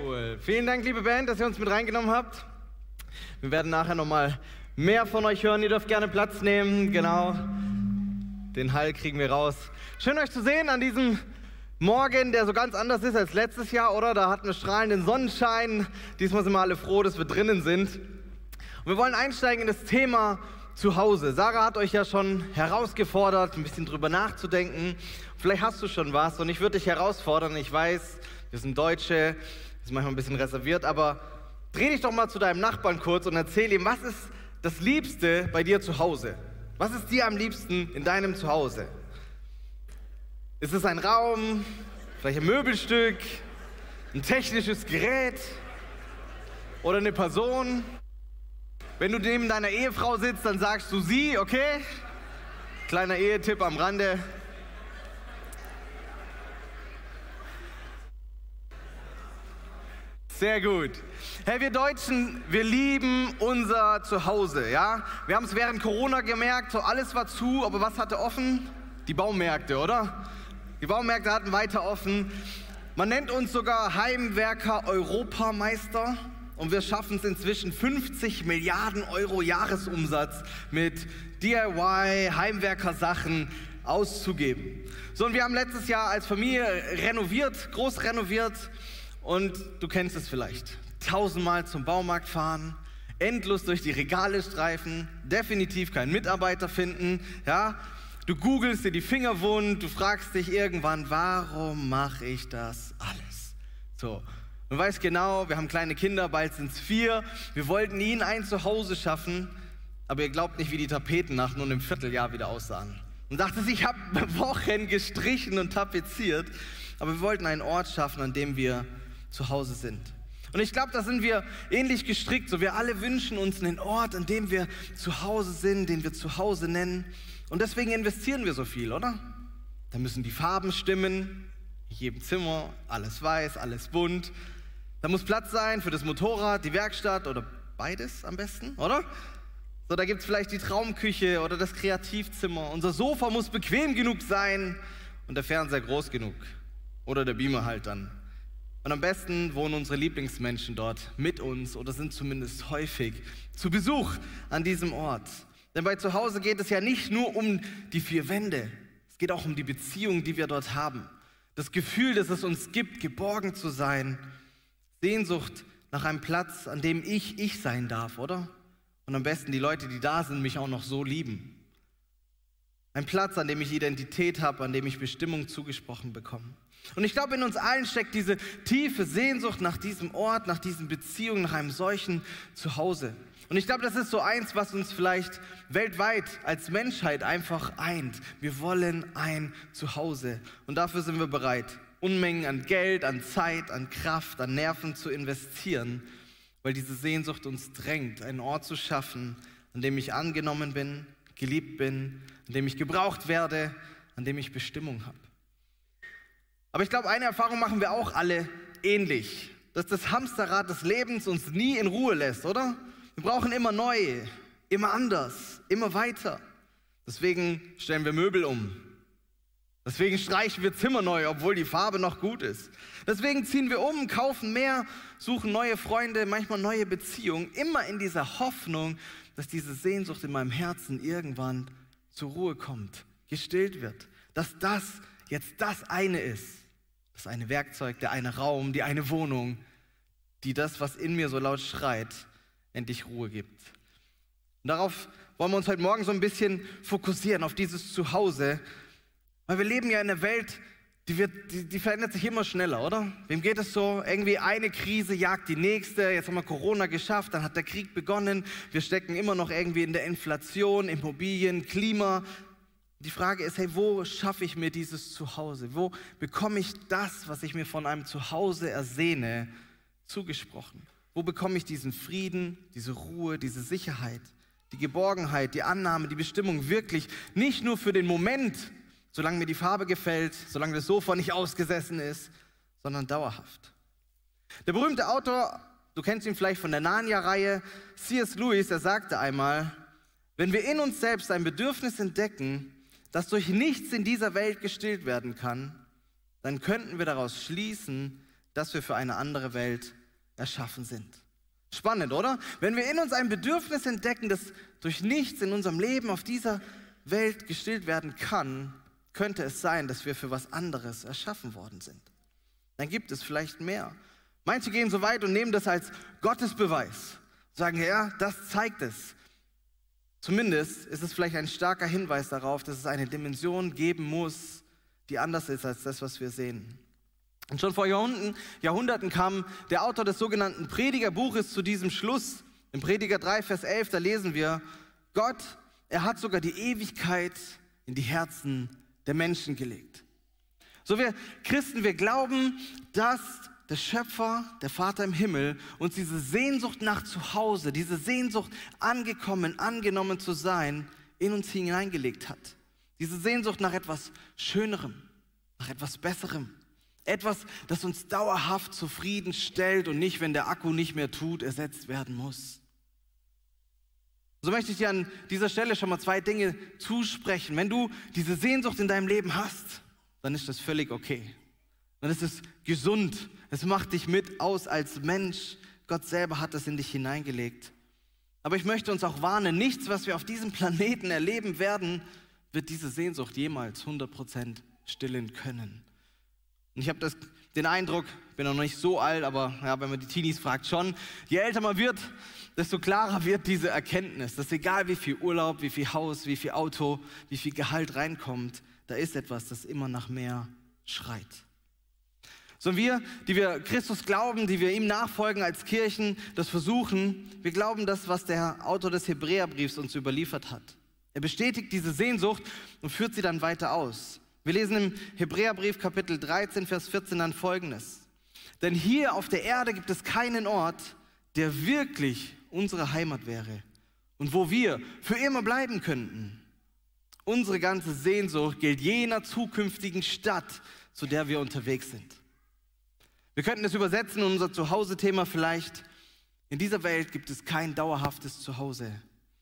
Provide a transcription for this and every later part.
Cool. Vielen Dank, liebe Band, dass ihr uns mit reingenommen habt. Wir werden nachher nochmal mehr von euch hören. Ihr dürft gerne Platz nehmen. Genau. Den Hall kriegen wir raus. Schön euch zu sehen an diesem Morgen, der so ganz anders ist als letztes Jahr, oder? Da hatten wir strahlenden Sonnenschein. Diesmal sind wir alle froh, dass wir drinnen sind. Und wir wollen einsteigen in das Thema Zuhause. Sarah hat euch ja schon herausgefordert, ein bisschen drüber nachzudenken. Vielleicht hast du schon was und ich würde dich herausfordern. Ich weiß, wir sind Deutsche, das ist manchmal ein bisschen reserviert, aber dreh dich doch mal zu deinem Nachbarn kurz und erzähl ihm, was ist das Liebste bei dir zu Hause? Was ist dir am liebsten in deinem Zuhause? Ist es ein Raum, vielleicht ein Möbelstück, ein technisches Gerät oder eine Person? Wenn du neben deiner Ehefrau sitzt, dann sagst du sie, okay? Kleiner Ehetipp am Rande. Sehr gut. Hey, wir Deutschen, wir lieben unser Zuhause, ja? Wir haben es während Corona gemerkt, so alles war zu, aber was hatte offen? Die Baumärkte, oder? Die Baumärkte hatten weiter offen. Man nennt uns sogar Heimwerker Europameister und wir schaffen es inzwischen 50 Milliarden Euro Jahresumsatz mit DIY, Heimwerkersachen auszugeben. So, und wir haben letztes Jahr als Familie renoviert, groß renoviert und du kennst es vielleicht. Tausendmal zum Baumarkt fahren, endlos durch die Regale streifen, definitiv keinen Mitarbeiter finden, ja. Du googelst dir die Finger wund, du fragst dich irgendwann, warum mache ich das alles? So, du weißt genau, wir haben kleine Kinder, bald sind es vier. Wir wollten ihnen ein Zuhause schaffen, aber ihr glaubt nicht, wie die Tapeten nach nur einem Vierteljahr wieder aussahen. Und dachte ich habe Wochen gestrichen und tapeziert, aber wir wollten einen Ort schaffen, an dem wir zu Hause sind. Und ich glaube, da sind wir ähnlich gestrickt. So, wir alle wünschen uns einen Ort, an dem wir zu Hause sind, den wir zu Hause nennen. Und deswegen investieren wir so viel, oder? Da müssen die Farben stimmen, in jedem Zimmer, alles weiß, alles bunt. Da muss Platz sein für das Motorrad, die Werkstatt oder beides am besten, oder? So, da gibt es vielleicht die Traumküche oder das Kreativzimmer. Unser Sofa muss bequem genug sein und der Fernseher groß genug. Oder der Beamer halt dann. Und am besten wohnen unsere Lieblingsmenschen dort mit uns oder sind zumindest häufig zu Besuch an diesem Ort. Denn bei Zuhause geht es ja nicht nur um die vier Wände, es geht auch um die Beziehung, die wir dort haben. Das Gefühl, dass es uns gibt, geborgen zu sein. Sehnsucht nach einem Platz, an dem ich ich sein darf, oder? Und am besten die Leute, die da sind, mich auch noch so lieben. Ein Platz, an dem ich Identität habe, an dem ich Bestimmung zugesprochen bekomme. Und ich glaube, in uns allen steckt diese tiefe Sehnsucht nach diesem Ort, nach diesen Beziehungen, nach einem solchen Zuhause. Und ich glaube, das ist so eins, was uns vielleicht weltweit als Menschheit einfach eint. Wir wollen ein Zuhause. Und dafür sind wir bereit, Unmengen an Geld, an Zeit, an Kraft, an Nerven zu investieren, weil diese Sehnsucht uns drängt, einen Ort zu schaffen, an dem ich angenommen bin, geliebt bin, an dem ich gebraucht werde, an dem ich Bestimmung habe. Aber ich glaube, eine Erfahrung machen wir auch alle ähnlich, dass das Hamsterrad des Lebens uns nie in Ruhe lässt, oder? Wir brauchen immer neu, immer anders, immer weiter. Deswegen stellen wir Möbel um. Deswegen streichen wir Zimmer neu, obwohl die Farbe noch gut ist. Deswegen ziehen wir um, kaufen mehr, suchen neue Freunde, manchmal neue Beziehungen, immer in dieser Hoffnung, dass diese Sehnsucht in meinem Herzen irgendwann zur Ruhe kommt, gestillt wird, dass das jetzt das eine ist, das eine Werkzeug, der eine Raum, die eine Wohnung, die das, was in mir so laut schreit, endlich Ruhe gibt. Und darauf wollen wir uns heute Morgen so ein bisschen fokussieren, auf dieses Zuhause, weil wir leben ja in einer Welt, die, wird, die, die, verändert sich immer schneller, oder? Wem geht es so? Irgendwie eine Krise jagt die nächste. Jetzt haben wir Corona geschafft, dann hat der Krieg begonnen. Wir stecken immer noch irgendwie in der Inflation, Immobilien, Klima. Die Frage ist, hey, wo schaffe ich mir dieses Zuhause? Wo bekomme ich das, was ich mir von einem Zuhause ersehne, zugesprochen? Wo bekomme ich diesen Frieden, diese Ruhe, diese Sicherheit, die Geborgenheit, die Annahme, die Bestimmung wirklich nicht nur für den Moment, solange mir die Farbe gefällt, solange das Sofa nicht ausgesessen ist, sondern dauerhaft. Der berühmte Autor, du kennst ihn vielleicht von der Narnia-Reihe, C.S. Lewis, er sagte einmal, wenn wir in uns selbst ein Bedürfnis entdecken, das durch nichts in dieser Welt gestillt werden kann, dann könnten wir daraus schließen, dass wir für eine andere Welt erschaffen sind. Spannend, oder? Wenn wir in uns ein Bedürfnis entdecken, das durch nichts in unserem Leben auf dieser Welt gestillt werden kann, könnte es sein, dass wir für was anderes erschaffen worden sind. Dann gibt es vielleicht mehr. Manche gehen so weit und nehmen das als Gottesbeweis. Sagen, ja, das zeigt es. Zumindest ist es vielleicht ein starker Hinweis darauf, dass es eine Dimension geben muss, die anders ist als das, was wir sehen. Und schon vor Jahrhunderten, Jahrhunderten kam der Autor des sogenannten Predigerbuches zu diesem Schluss. Im Prediger 3, Vers 11, da lesen wir, Gott, er hat sogar die Ewigkeit in die Herzen der Menschen gelegt. So wir Christen, wir glauben, dass der Schöpfer, der Vater im Himmel, uns diese Sehnsucht nach Zuhause, diese Sehnsucht angekommen, angenommen zu sein, in uns hineingelegt hat. Diese Sehnsucht nach etwas Schönerem, nach etwas Besserem. Etwas, das uns dauerhaft zufriedenstellt und nicht, wenn der Akku nicht mehr tut, ersetzt werden muss. So möchte ich dir an dieser Stelle schon mal zwei Dinge zusprechen. Wenn du diese Sehnsucht in deinem Leben hast, dann ist das völlig okay. Dann ist es gesund. Es macht dich mit aus als Mensch. Gott selber hat das in dich hineingelegt. Aber ich möchte uns auch warnen, nichts, was wir auf diesem Planeten erleben werden, wird diese Sehnsucht jemals 100% stillen können. Und ich habe den Eindruck, bin noch nicht so alt, aber ja, wenn man die Teenies fragt, schon, je älter man wird, desto klarer wird diese Erkenntnis, dass egal wie viel Urlaub, wie viel Haus, wie viel Auto, wie viel Gehalt reinkommt, da ist etwas, das immer nach mehr schreit. So wir, die wir Christus glauben, die wir ihm nachfolgen als Kirchen, das versuchen, wir glauben das, was der Autor des Hebräerbriefs uns überliefert hat. Er bestätigt diese Sehnsucht und führt sie dann weiter aus. Wir lesen im Hebräerbrief Kapitel 13, Vers 14 dann folgendes. Denn hier auf der Erde gibt es keinen Ort, der wirklich unsere Heimat wäre und wo wir für immer bleiben könnten. Unsere ganze Sehnsucht gilt jener zukünftigen Stadt, zu der wir unterwegs sind. Wir könnten es übersetzen in unser Zuhause-Thema vielleicht. In dieser Welt gibt es kein dauerhaftes Zuhause,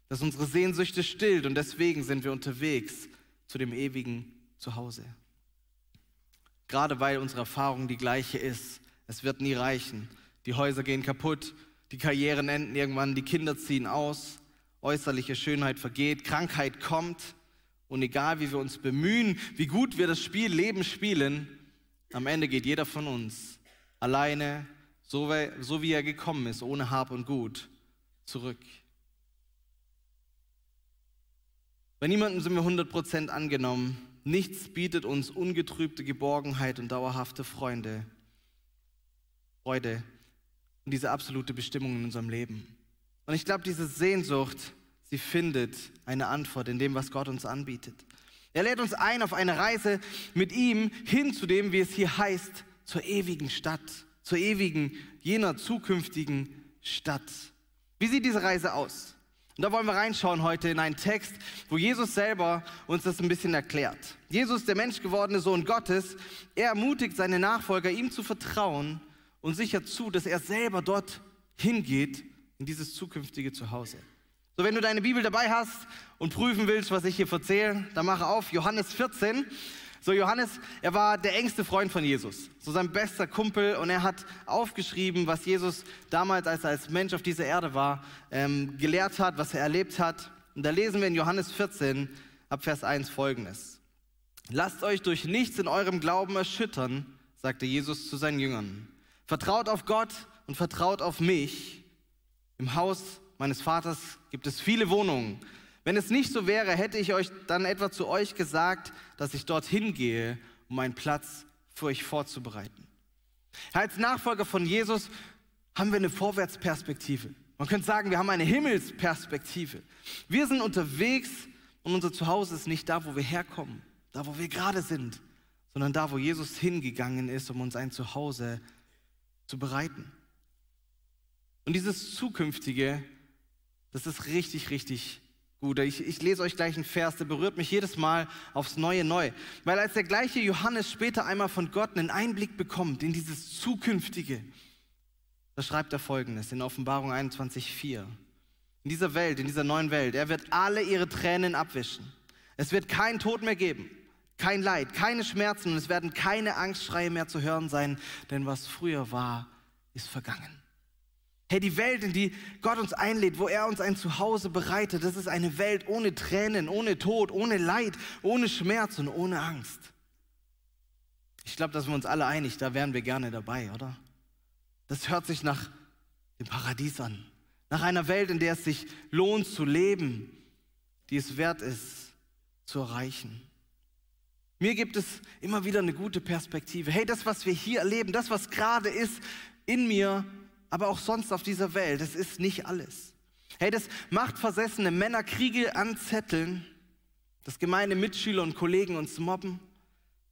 das unsere Sehnsüchte stillt und deswegen sind wir unterwegs zu dem ewigen Zuhause. Gerade weil unsere Erfahrung die gleiche ist. Es wird nie reichen. Die Häuser gehen kaputt, die Karrieren enden irgendwann, die Kinder ziehen aus, äußerliche Schönheit vergeht, Krankheit kommt. Und egal wie wir uns bemühen, wie gut wir das Spiel Leben spielen, am Ende geht jeder von uns alleine, so wie er gekommen ist, ohne Hab und Gut, zurück. Bei niemandem sind wir 100% angenommen. Nichts bietet uns ungetrübte Geborgenheit und dauerhafte Freunde, Freude und diese absolute Bestimmung in unserem Leben. Und ich glaube, diese Sehnsucht, sie findet eine Antwort in dem, was Gott uns anbietet. Er lädt uns ein auf eine Reise mit ihm hin zu dem, wie es hier heißt, zur ewigen Stadt, zur ewigen, jener zukünftigen Stadt. Wie sieht diese Reise aus? Und da wollen wir reinschauen heute in einen Text, wo Jesus selber uns das ein bisschen erklärt. Jesus, der menschgewordene Sohn Gottes, er ermutigt seine Nachfolger, ihm zu vertrauen und sichert zu, dass er selber dort hingeht in dieses zukünftige Zuhause. So, wenn du deine Bibel dabei hast und prüfen willst, was ich hier erzähle, dann mache auf Johannes 14. So, Johannes, er war der engste Freund von Jesus, so sein bester Kumpel und er hat aufgeschrieben, was Jesus damals, als er als Mensch auf dieser Erde war, ähm, gelehrt hat, was er erlebt hat. Und da lesen wir in Johannes 14 ab Vers 1 folgendes. Lasst euch durch nichts in eurem Glauben erschüttern, sagte Jesus zu seinen Jüngern. Vertraut auf Gott und vertraut auf mich. Im Haus meines Vaters gibt es viele Wohnungen. Wenn es nicht so wäre, hätte ich euch dann etwa zu euch gesagt, dass ich dorthin gehe, um einen Platz für euch vorzubereiten. Als Nachfolger von Jesus haben wir eine Vorwärtsperspektive. Man könnte sagen, wir haben eine Himmelsperspektive. Wir sind unterwegs und unser Zuhause ist nicht da, wo wir herkommen, da, wo wir gerade sind, sondern da, wo Jesus hingegangen ist, um uns ein Zuhause zu bereiten. Und dieses Zukünftige, das ist richtig, richtig gut. Ich, ich lese euch gleich einen Vers, der berührt mich jedes Mal aufs Neue neu. Weil als der gleiche Johannes später einmal von Gott einen Einblick bekommt in dieses Zukünftige, da schreibt er folgendes in Offenbarung 21,4. In dieser Welt, in dieser neuen Welt, er wird alle ihre Tränen abwischen. Es wird kein Tod mehr geben, kein Leid, keine Schmerzen und es werden keine Angstschreie mehr zu hören sein, denn was früher war, ist vergangen. Hey, die Welt, in die Gott uns einlädt, wo er uns ein Zuhause bereitet, das ist eine Welt ohne Tränen, ohne Tod, ohne Leid, ohne Schmerz und ohne Angst. Ich glaube, da sind wir uns alle einig, da wären wir gerne dabei, oder? Das hört sich nach dem Paradies an. Nach einer Welt, in der es sich lohnt zu leben, die es wert ist zu erreichen. Mir gibt es immer wieder eine gute Perspektive. Hey, das, was wir hier erleben, das, was gerade ist in mir, aber auch sonst auf dieser Welt. Es ist nicht alles. Hey, das machtversessene Männer Kriege anzetteln, dass gemeine Mitschüler und Kollegen uns mobben,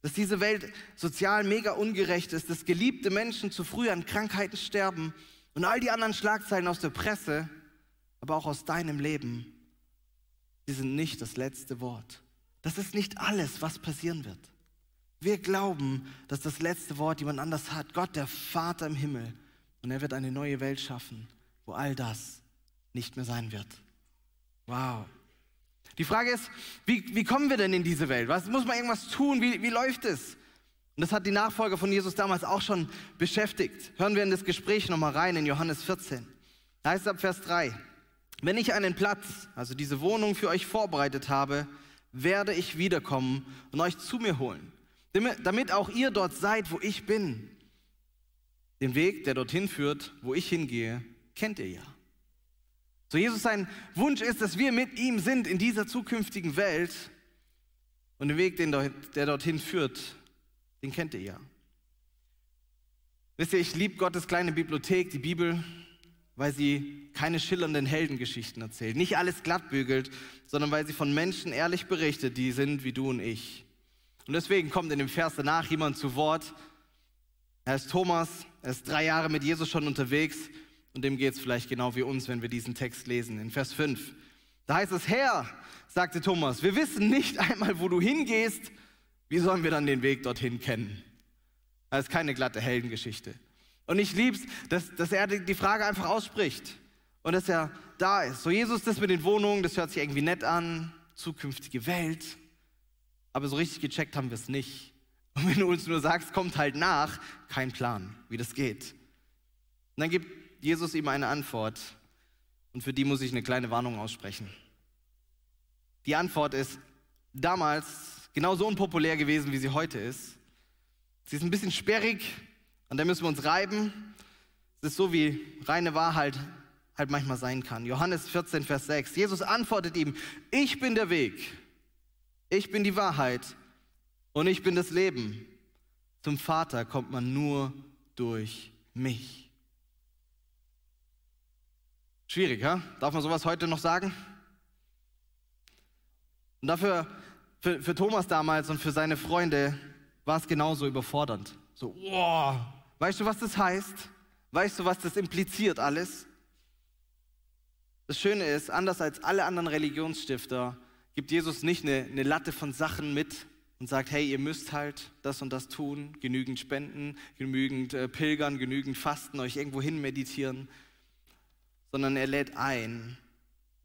dass diese Welt sozial mega ungerecht ist, dass geliebte Menschen zu früh an Krankheiten sterben und all die anderen Schlagzeilen aus der Presse, aber auch aus deinem Leben, die sind nicht das letzte Wort. Das ist nicht alles, was passieren wird. Wir glauben, dass das letzte Wort jemand anders hat, Gott, der Vater im Himmel. Und er wird eine neue Welt schaffen, wo all das nicht mehr sein wird. Wow. Die Frage ist, wie, wie kommen wir denn in diese Welt? Was, muss man irgendwas tun? Wie, wie läuft es? Und das hat die Nachfolger von Jesus damals auch schon beschäftigt. Hören wir in das Gespräch nochmal rein in Johannes 14. Da heißt es ab Vers 3, wenn ich einen Platz, also diese Wohnung für euch vorbereitet habe, werde ich wiederkommen und euch zu mir holen, damit auch ihr dort seid, wo ich bin. Den Weg, der dorthin führt, wo ich hingehe, kennt ihr ja. So Jesus sein Wunsch ist, dass wir mit ihm sind in dieser zukünftigen Welt und den Weg, den, der dorthin führt, den kennt ihr ja. Wisst ihr, ich liebe Gottes kleine Bibliothek, die Bibel, weil sie keine schillernden Heldengeschichten erzählt, nicht alles glattbügelt, sondern weil sie von Menschen ehrlich berichtet, die sind wie du und ich. Und deswegen kommt in dem Vers danach jemand zu Wort, er ist Thomas, er ist drei Jahre mit Jesus schon unterwegs und dem geht es vielleicht genau wie uns, wenn wir diesen Text lesen. In Vers 5, da heißt es, Herr, sagte Thomas, wir wissen nicht einmal, wo du hingehst, wie sollen wir dann den Weg dorthin kennen? Das ist keine glatte Heldengeschichte. Und ich lieb's, dass, dass er die Frage einfach ausspricht und dass er da ist. So Jesus, das mit den Wohnungen, das hört sich irgendwie nett an, zukünftige Welt, aber so richtig gecheckt haben wir es nicht. Und wenn du uns nur sagst, kommt halt nach, kein Plan, wie das geht. Und dann gibt Jesus ihm eine Antwort und für die muss ich eine kleine Warnung aussprechen. Die Antwort ist damals genauso unpopulär gewesen, wie sie heute ist. Sie ist ein bisschen sperrig, an der müssen wir uns reiben. Es ist so, wie reine Wahrheit halt manchmal sein kann. Johannes 14, Vers 6. Jesus antwortet ihm, ich bin der Weg, ich bin die Wahrheit und ich bin das Leben. Zum Vater kommt man nur durch mich. Schwierig, ja? Darf man sowas heute noch sagen? Und dafür, für, für Thomas damals und für seine Freunde, war es genauso überfordernd. So, wow, weißt du, was das heißt? Weißt du, was das impliziert alles? Das Schöne ist, anders als alle anderen Religionsstifter, gibt Jesus nicht eine, eine Latte von Sachen mit, und sagt, hey, ihr müsst halt das und das tun, genügend spenden, genügend äh, pilgern, genügend fasten, euch irgendwo hin meditieren, sondern er lädt ein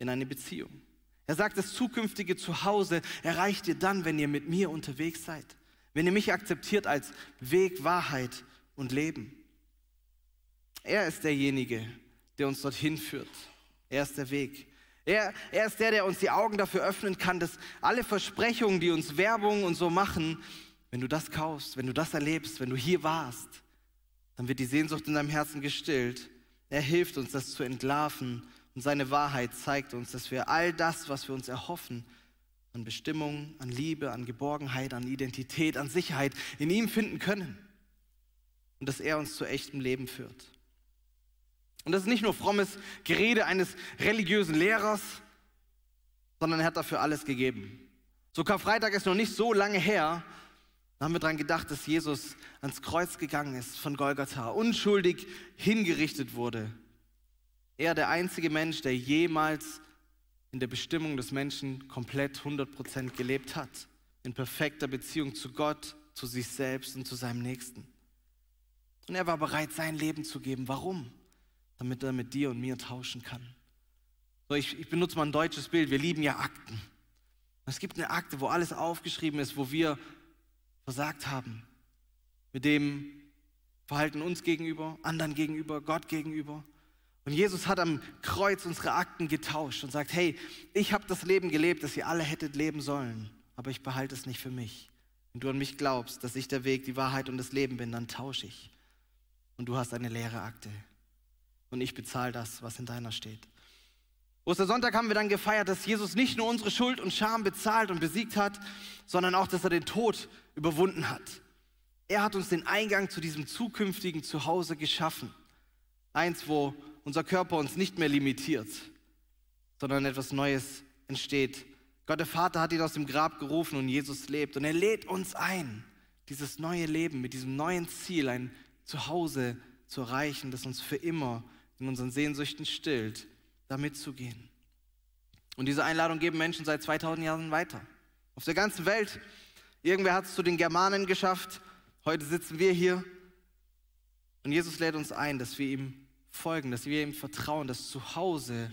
in eine Beziehung. Er sagt, das zukünftige Zuhause erreicht ihr dann, wenn ihr mit mir unterwegs seid, wenn ihr mich akzeptiert als Weg, Wahrheit und Leben. Er ist derjenige, der uns dorthin führt. Er ist der Weg. Er, er ist der, der uns die Augen dafür öffnen kann, dass alle Versprechungen, die uns Werbung und so machen, wenn du das kaufst, wenn du das erlebst, wenn du hier warst, dann wird die Sehnsucht in deinem Herzen gestillt. Er hilft uns, das zu entlarven und seine Wahrheit zeigt uns, dass wir all das, was wir uns erhoffen, an Bestimmung, an Liebe, an Geborgenheit, an Identität, an Sicherheit in ihm finden können. Und dass er uns zu echtem Leben führt. Und das ist nicht nur frommes Gerede eines religiösen Lehrers, sondern er hat dafür alles gegeben. So Karfreitag ist noch nicht so lange her, da haben wir daran gedacht, dass Jesus ans Kreuz gegangen ist von Golgatha, unschuldig hingerichtet wurde. Er der einzige Mensch, der jemals in der Bestimmung des Menschen komplett 100% gelebt hat. In perfekter Beziehung zu Gott, zu sich selbst und zu seinem Nächsten. Und er war bereit, sein Leben zu geben. Warum? Damit er mit dir und mir tauschen kann. So, ich, ich benutze mal ein deutsches Bild. Wir lieben ja Akten. Es gibt eine Akte, wo alles aufgeschrieben ist, wo wir versagt haben. Mit dem Verhalten uns gegenüber, anderen gegenüber, Gott gegenüber. Und Jesus hat am Kreuz unsere Akten getauscht und sagt, hey, ich habe das Leben gelebt, das ihr alle hättet leben sollen, aber ich behalte es nicht für mich. Wenn du an mich glaubst, dass ich der Weg, die Wahrheit und das Leben bin, dann tausche ich. Und du hast eine leere Akte. Und ich bezahle das, was in deiner steht. Ostersonntag haben wir dann gefeiert, dass Jesus nicht nur unsere Schuld und Scham bezahlt und besiegt hat, sondern auch, dass er den Tod überwunden hat. Er hat uns den Eingang zu diesem zukünftigen Zuhause geschaffen. Eins, wo unser Körper uns nicht mehr limitiert, sondern etwas Neues entsteht. Gott der Vater hat ihn aus dem Grab gerufen und Jesus lebt. Und er lädt uns ein, dieses neue Leben mit diesem neuen Ziel, ein Zuhause zu erreichen, das uns für immer in unseren Sehnsüchten stillt, da mitzugehen. Und diese Einladung geben Menschen seit 2000 Jahren weiter. Auf der ganzen Welt. Irgendwer hat es zu den Germanen geschafft. Heute sitzen wir hier. Und Jesus lädt uns ein, dass wir ihm folgen, dass wir ihm vertrauen, dass zu Hause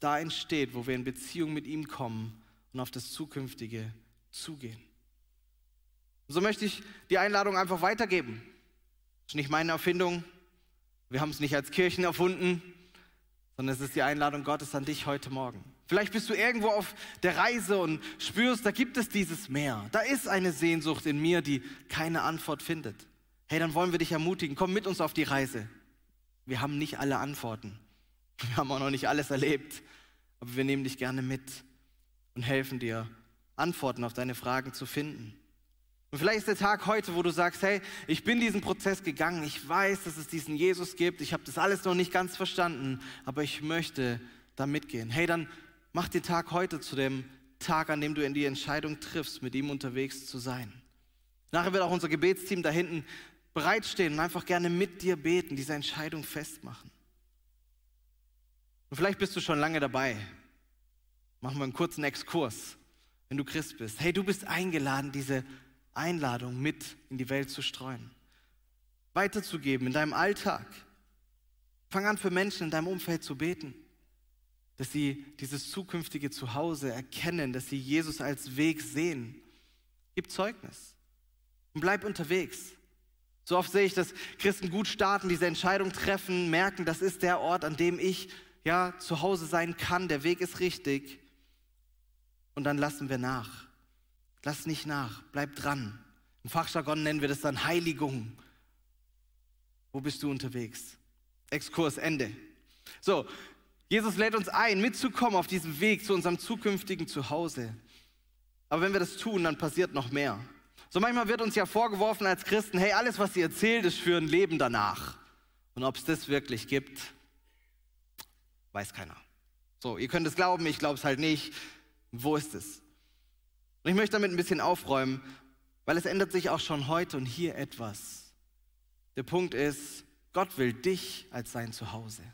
da entsteht, wo wir in Beziehung mit ihm kommen und auf das Zukünftige zugehen. So möchte ich die Einladung einfach weitergeben. Das ist nicht meine Erfindung. Wir haben es nicht als Kirchen erfunden, sondern es ist die Einladung Gottes an dich heute Morgen. Vielleicht bist du irgendwo auf der Reise und spürst, da gibt es dieses Meer. Da ist eine Sehnsucht in mir, die keine Antwort findet. Hey, dann wollen wir dich ermutigen. Komm mit uns auf die Reise. Wir haben nicht alle Antworten. Wir haben auch noch nicht alles erlebt. Aber wir nehmen dich gerne mit und helfen dir, Antworten auf deine Fragen zu finden. Und vielleicht ist der Tag heute, wo du sagst, hey, ich bin diesen Prozess gegangen, ich weiß, dass es diesen Jesus gibt, ich habe das alles noch nicht ganz verstanden, aber ich möchte da mitgehen. Hey, dann mach den Tag heute zu dem Tag, an dem du in die Entscheidung triffst, mit ihm unterwegs zu sein. Nachher wird auch unser Gebetsteam da hinten bereitstehen und einfach gerne mit dir beten, diese Entscheidung festmachen. Und vielleicht bist du schon lange dabei. Machen wir einen kurzen Exkurs, wenn du Christ bist. Hey, du bist eingeladen, diese Einladung mit in die Welt zu streuen, weiterzugeben in deinem Alltag. Fang an für Menschen in deinem Umfeld zu beten, dass sie dieses zukünftige Zuhause erkennen, dass sie Jesus als Weg sehen. Gib Zeugnis und bleib unterwegs. So oft sehe ich, dass Christen gut starten, diese Entscheidung treffen, merken, das ist der Ort, an dem ich ja zu Hause sein kann, der Weg ist richtig. Und dann lassen wir nach. Lass nicht nach, bleib dran. Im Fachjargon nennen wir das dann Heiligung. Wo bist du unterwegs? Exkurs Ende. So, Jesus lädt uns ein, mitzukommen auf diesem Weg zu unserem zukünftigen Zuhause. Aber wenn wir das tun, dann passiert noch mehr. So manchmal wird uns ja vorgeworfen als Christen, hey, alles, was ihr erzählt, ist für ein Leben danach. Und ob es das wirklich gibt, weiß keiner. So, ihr könnt es glauben, ich glaube es halt nicht. Wo ist es? Und ich möchte damit ein bisschen aufräumen, weil es ändert sich auch schon heute und hier etwas. Der Punkt ist, Gott will dich als sein Zuhause.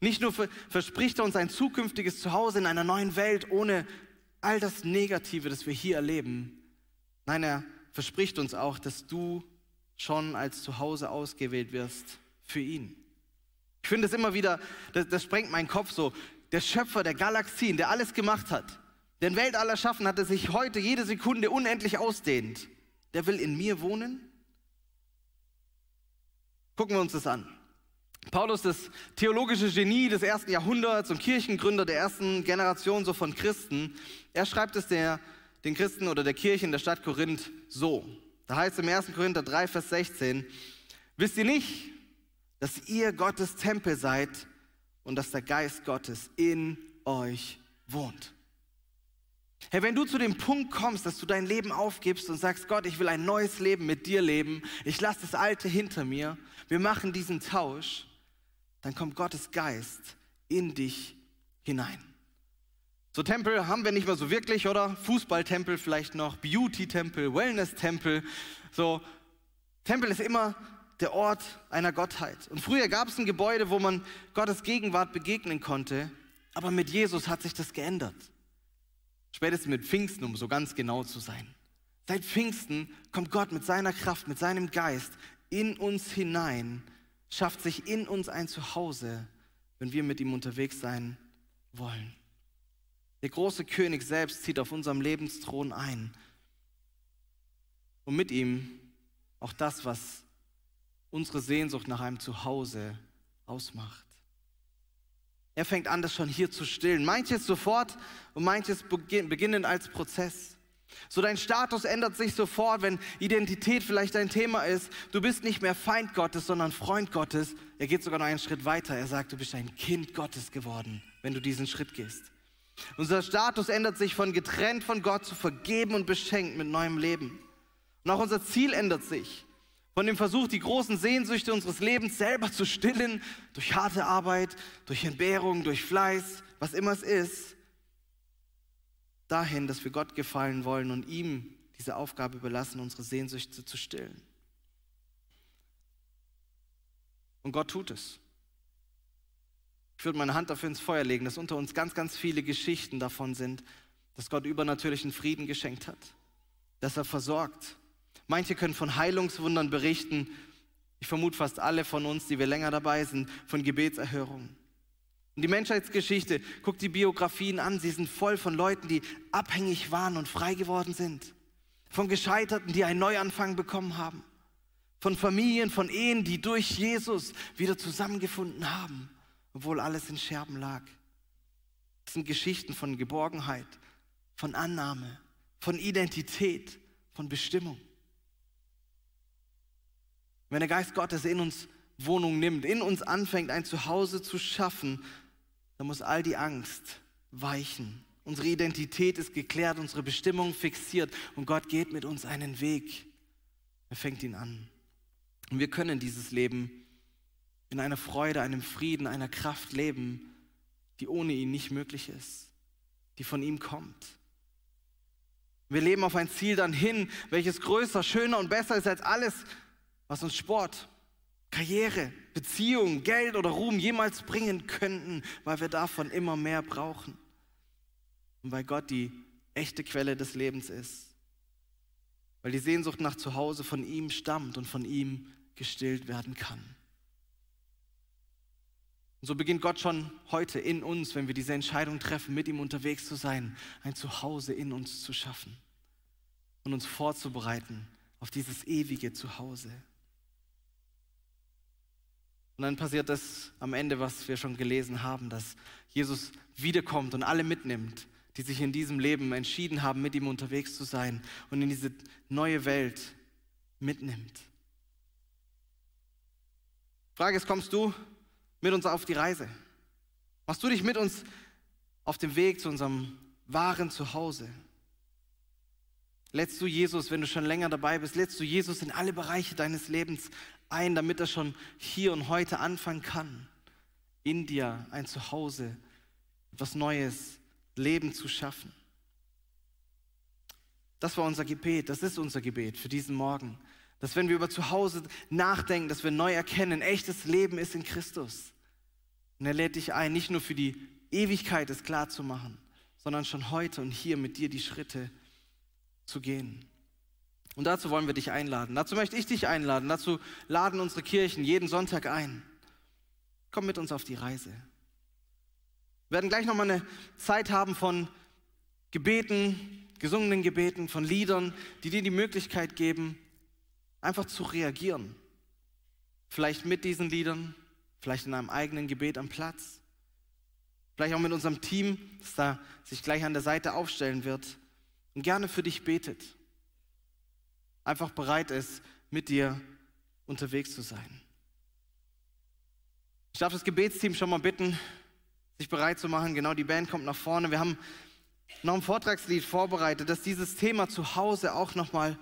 Nicht nur verspricht er uns ein zukünftiges Zuhause in einer neuen Welt ohne all das Negative, das wir hier erleben, Nein, er verspricht uns auch, dass du schon als Zuhause ausgewählt wirst für ihn. Ich finde es immer wieder, das, das sprengt meinen Kopf so. Der Schöpfer der Galaxien, der alles gemacht hat, der in Welt aller Schaffen hat, der sich heute jede Sekunde unendlich ausdehnt, der will in mir wohnen? Gucken wir uns das an. Paulus, das theologische Genie des ersten Jahrhunderts und Kirchengründer der ersten Generation so von Christen, er schreibt es der den Christen oder der Kirche in der Stadt Korinth so. Da heißt es im 1. Korinther 3, Vers 16, wisst ihr nicht, dass ihr Gottes Tempel seid und dass der Geist Gottes in euch wohnt? Hey, wenn du zu dem Punkt kommst, dass du dein Leben aufgibst und sagst, Gott, ich will ein neues Leben mit dir leben, ich lasse das Alte hinter mir, wir machen diesen Tausch, dann kommt Gottes Geist in dich hinein. So Tempel haben wir nicht mehr so wirklich, oder? Fußballtempel vielleicht noch, Beauty-Tempel, Wellness-Tempel. So, Tempel ist immer der Ort einer Gottheit. Und früher gab es ein Gebäude, wo man Gottes Gegenwart begegnen konnte, aber mit Jesus hat sich das geändert. Spätestens mit Pfingsten, um so ganz genau zu sein. Seit Pfingsten kommt Gott mit seiner Kraft, mit seinem Geist in uns hinein, schafft sich in uns ein Zuhause, wenn wir mit ihm unterwegs sein wollen. Der große König selbst zieht auf unserem Lebensthron ein. Und mit ihm auch das, was unsere Sehnsucht nach einem Zuhause ausmacht. Er fängt an, das schon hier zu stillen. Manches sofort und manches beginnen als Prozess. So dein Status ändert sich sofort, wenn Identität vielleicht dein Thema ist. Du bist nicht mehr Feind Gottes, sondern Freund Gottes. Er geht sogar noch einen Schritt weiter. Er sagt, du bist ein Kind Gottes geworden, wenn du diesen Schritt gehst. Unser Status ändert sich von getrennt von Gott zu vergeben und beschenkt mit neuem Leben. Und auch unser Ziel ändert sich. Von dem Versuch, die großen Sehnsüchte unseres Lebens selber zu stillen, durch harte Arbeit, durch Entbehrung, durch Fleiß, was immer es ist, dahin, dass wir Gott gefallen wollen und ihm diese Aufgabe überlassen, unsere Sehnsüchte zu stillen. Und Gott tut es. Ich würde meine Hand dafür ins Feuer legen, dass unter uns ganz, ganz viele Geschichten davon sind, dass Gott übernatürlichen Frieden geschenkt hat, dass er versorgt. Manche können von Heilungswundern berichten. Ich vermute fast alle von uns, die wir länger dabei sind, von Gebetserhörungen. Und die Menschheitsgeschichte, guckt die Biografien an, sie sind voll von Leuten, die abhängig waren und frei geworden sind. Von Gescheiterten, die einen Neuanfang bekommen haben. Von Familien, von Ehen, die durch Jesus wieder zusammengefunden haben, obwohl alles in Scherben lag. Das sind Geschichten von Geborgenheit, von Annahme, von Identität, von Bestimmung. Wenn der Geist Gottes in uns Wohnung nimmt, in uns anfängt, ein Zuhause zu schaffen, dann muss all die Angst weichen. Unsere Identität ist geklärt, unsere Bestimmung fixiert und Gott geht mit uns einen Weg. Er fängt ihn an. Und wir können dieses Leben in einer Freude, einem Frieden, einer Kraft leben, die ohne ihn nicht möglich ist, die von ihm kommt. Wir leben auf ein Ziel dann hin, welches größer, schöner und besser ist als alles, was uns Sport, Karriere, Beziehung, Geld oder Ruhm jemals bringen könnten, weil wir davon immer mehr brauchen. Und weil Gott die echte Quelle des Lebens ist. Weil die Sehnsucht nach Zuhause von ihm stammt und von ihm gestillt werden kann. Und so beginnt Gott schon heute in uns, wenn wir diese Entscheidung treffen, mit ihm unterwegs zu sein, ein Zuhause in uns zu schaffen und uns vorzubereiten auf dieses ewige Zuhause. Und dann passiert das am Ende, was wir schon gelesen haben, dass Jesus wiederkommt und alle mitnimmt, die sich in diesem Leben entschieden haben, mit ihm unterwegs zu sein und in diese neue Welt mitnimmt. Frage ist, kommst du mit uns auf die Reise? Machst du dich mit uns auf dem Weg zu unserem wahren Zuhause? Lädst du Jesus, wenn du schon länger dabei bist, lädst du Jesus in alle Bereiche deines Lebens ein, damit er schon hier und heute anfangen kann, in dir ein Zuhause, etwas Neues, Leben zu schaffen. Das war unser Gebet, das ist unser Gebet für diesen Morgen. Dass wenn wir über Zuhause nachdenken, dass wir neu erkennen, echtes Leben ist in Christus. Und er lädt dich ein, nicht nur für die Ewigkeit es klar zu machen, sondern schon heute und hier mit dir die Schritte zu gehen. Und dazu wollen wir dich einladen. Dazu möchte ich dich einladen. Dazu laden unsere Kirchen jeden Sonntag ein. Komm mit uns auf die Reise. Wir werden gleich nochmal eine Zeit haben von Gebeten, gesungenen Gebeten, von Liedern, die dir die Möglichkeit geben, einfach zu reagieren. Vielleicht mit diesen Liedern, vielleicht in einem eigenen Gebet am Platz. Vielleicht auch mit unserem Team, das da sich gleich an der Seite aufstellen wird und gerne für dich betet einfach bereit ist, mit dir unterwegs zu sein. Ich darf das Gebetsteam schon mal bitten, sich bereit zu machen. Genau, die Band kommt nach vorne. Wir haben noch ein Vortragslied vorbereitet, das dieses Thema zu Hause auch nochmal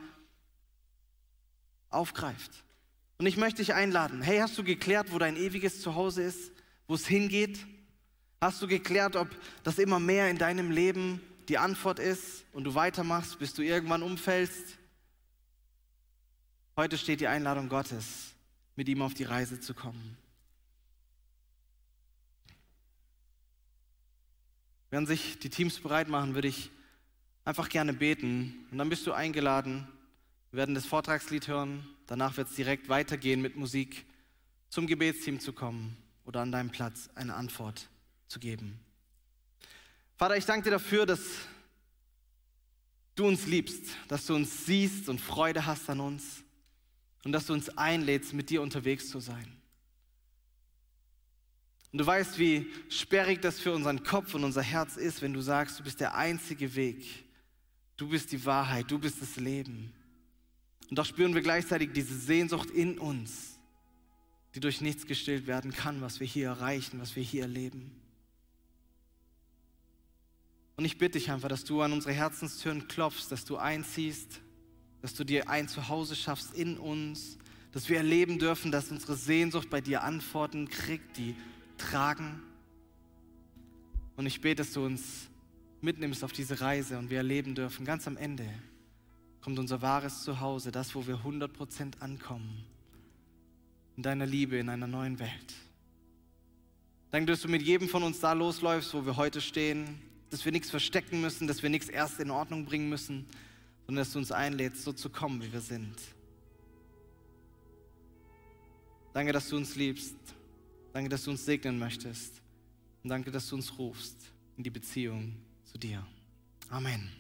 aufgreift. Und ich möchte dich einladen. Hey, hast du geklärt, wo dein ewiges Zuhause ist, wo es hingeht? Hast du geklärt, ob das immer mehr in deinem Leben die Antwort ist und du weitermachst, bis du irgendwann umfällst? Heute steht die Einladung Gottes mit ihm auf die Reise zu kommen. Während sich die Teams bereit machen, würde ich einfach gerne beten und dann bist du eingeladen. Wir werden das Vortragslied hören, danach wird es direkt weitergehen mit Musik, zum Gebetsteam zu kommen oder an deinem Platz eine Antwort zu geben. Vater, ich danke dir dafür, dass du uns liebst, dass du uns siehst und Freude hast an uns und dass du uns einlädst, mit dir unterwegs zu sein. Und du weißt, wie sperrig das für unseren Kopf und unser Herz ist, wenn du sagst, du bist der einzige Weg, du bist die Wahrheit, du bist das Leben. Und doch spüren wir gleichzeitig diese Sehnsucht in uns, die durch nichts gestillt werden kann, was wir hier erreichen, was wir hier erleben. Und ich bitte dich einfach, dass du an unsere Herzenstüren klopfst, dass du einziehst, dass du dir ein Zuhause schaffst in uns, dass wir erleben dürfen, dass unsere Sehnsucht bei dir Antworten kriegt, die tragen. Und ich bete, dass du uns mitnimmst auf diese Reise und wir erleben dürfen, ganz am Ende kommt unser wahres Zuhause, das, wo wir 100% ankommen, in deiner Liebe, in einer neuen Welt. Danke, dass du mit jedem von uns da losläufst, wo wir heute stehen, dass wir nichts verstecken müssen, dass wir nichts erst in Ordnung bringen müssen, sondern dass du uns einlädst, so zu kommen, wie wir sind. Danke, dass du uns liebst. Danke, dass du uns segnen möchtest. Und danke, dass du uns rufst in die Beziehung zu dir. Amen.